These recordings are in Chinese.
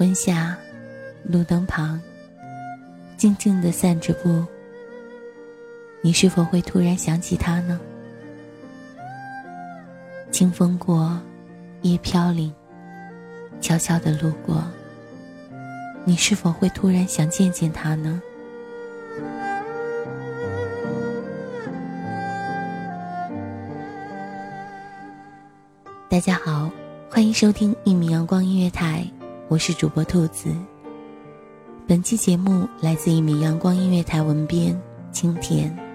昏下，路灯旁，静静的散着步。你是否会突然想起他呢？清风过，叶飘零，悄悄的路过。你是否会突然想见见他呢？大家好，欢迎收听一米阳光音乐台，我是主播兔子。本期节目来自一米阳光音乐台文编清甜。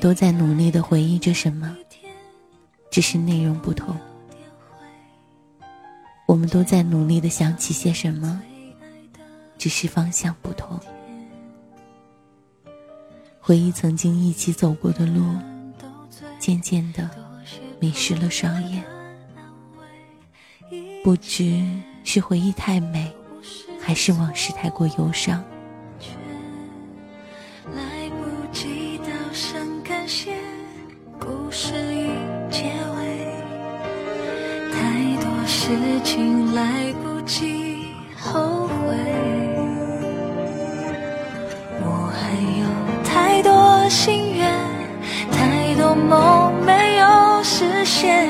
都在努力的回忆着什么，只是内容不同。我们都在努力的想起些什么，只是方向不同。回忆曾经一起走过的路，渐渐的迷失了双眼。不知是回忆太美，还是往事太过忧伤。事情来不及后悔，我还有太多心愿，太多梦没有实现。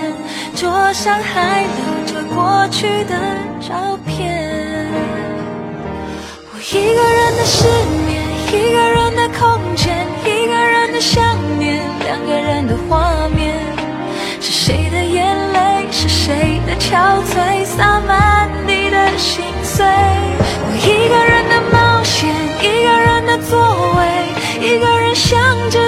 桌上还留着过去的照片。我一个人的失眠，憔悴，洒满你的心碎。我一个人的冒险，一个人的座位，一个人想着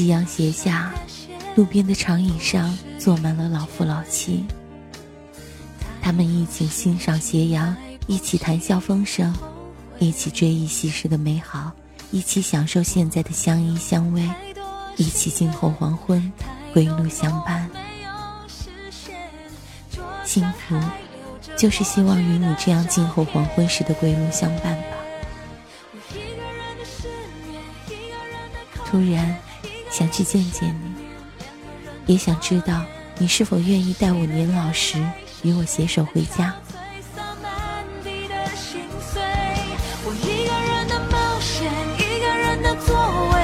夕阳斜下，路边的长椅上坐满了老夫老妻。他们一起欣赏斜阳，一起谈笑风生，一起追忆昔时的美好，一起享受现在的相依相偎，一起静候黄昏，归路相伴。幸福，就是希望与你这样静候黄昏时的归路相伴吧。突然想去见见你，也想知道你是否愿意待我年老时与我携手回家。我一个人的冒险，一个人的座位，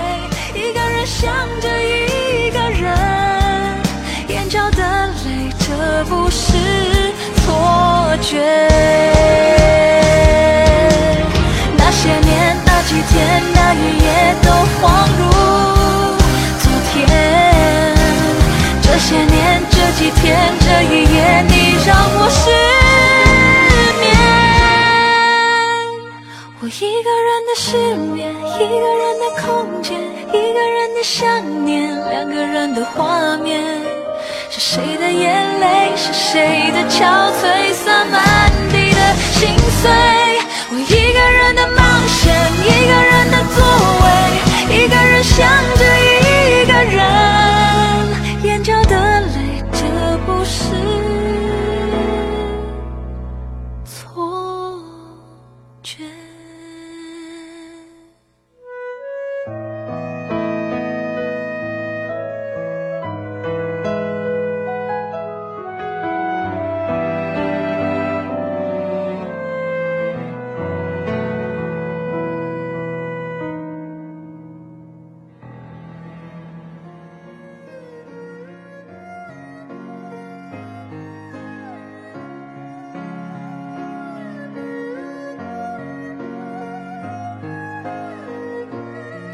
一个人想着一个人，眼角的泪，这不是错觉。谁的眼泪，是谁的憔悴，洒满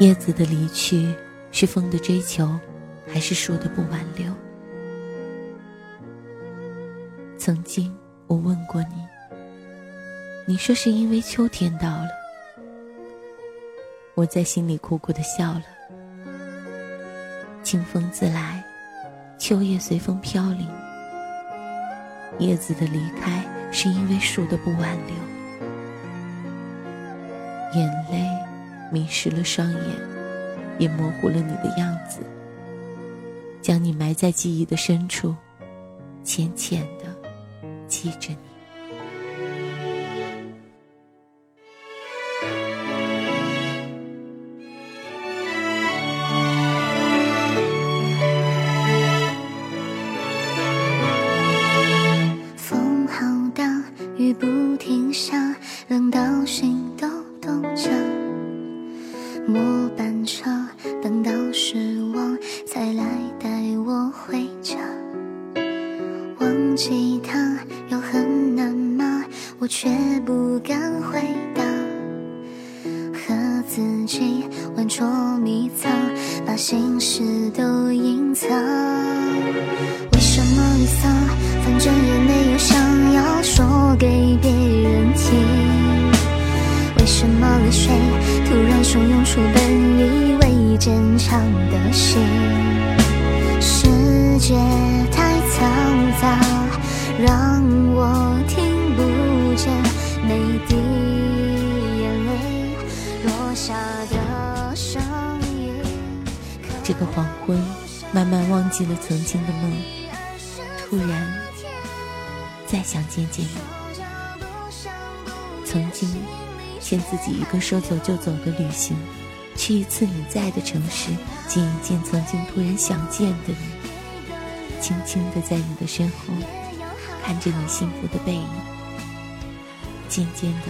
叶子的离去，是风的追求，还是树的不挽留？曾经我问过你，你说是因为秋天到了。我在心里苦苦的笑了。清风自来，秋叶随风飘零。叶子的离开，是因为树的不挽留。眼泪迷失了双眼，也模糊了你的样子，将你埋在记忆的深处，浅浅的记着你。都隐藏。为什么离散？反正也没有想要说给别人听。为什么泪水突然汹涌出本以为坚强的心？世界太嘈杂，让我听不见每滴眼泪落下的声。这个黄昏，慢慢忘记了曾经的梦，突然再想见见你。曾经欠自己一个说走就走的旅行，去一次你在的城市，见一见曾经突然想见的你，轻轻的在你的身后，看着你幸福的背影。渐渐的，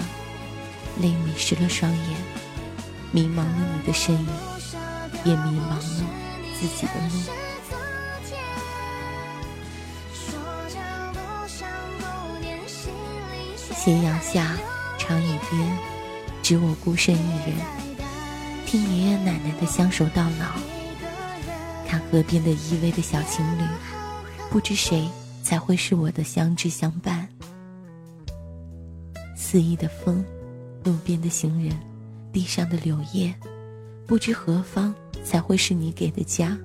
泪迷失了双眼，迷茫了你的身影，也迷茫了自己的路。斜阳下，长椅边，只我孤身一人，听爷爷奶奶的相守到老，看河边的依偎的小情侣，不知谁才会是我的相知相伴。肆意的风，路边的行人，地上的柳叶，不知何方才会是你给的家。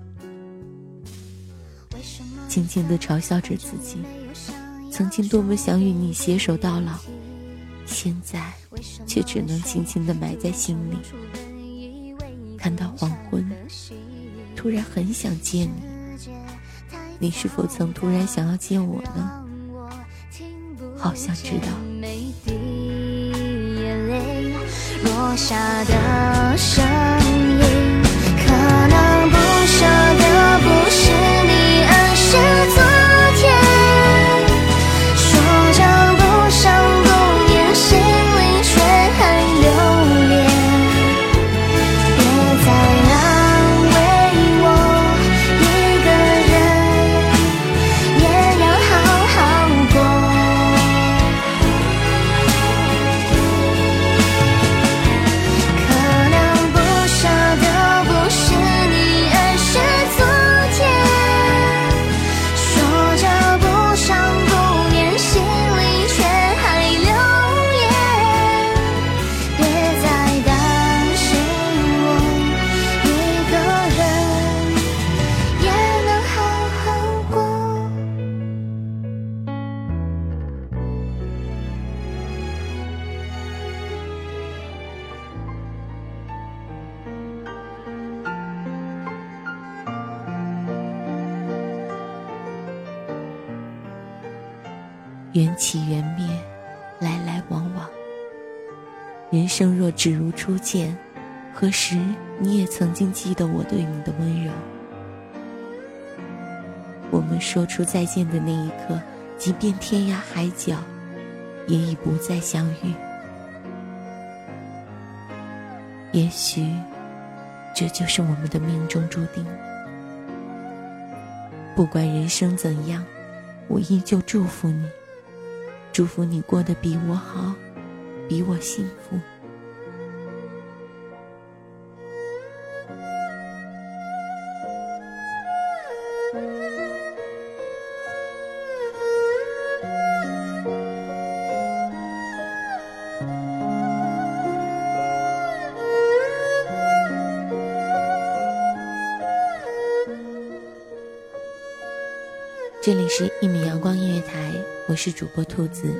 静静的嘲笑着自己。曾经多么想与你携手到老，现在却只能轻轻的埋在心里。看到黄昏，突然很想见你，你是否曾突然想要见我呢？好想知道。落下的声缘起缘灭，来来往往。人生若只如初见，何时你也曾经记得我对你的温柔？我们说出再见的那一刻，即便天涯海角，也已不再相遇。也许，这就是我们的命中注定。不管人生怎样，我依旧祝福你，祝福你过得比我好。比我幸福。这里是一米阳光音乐台，我是主播兔子，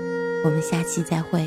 我们下期再会。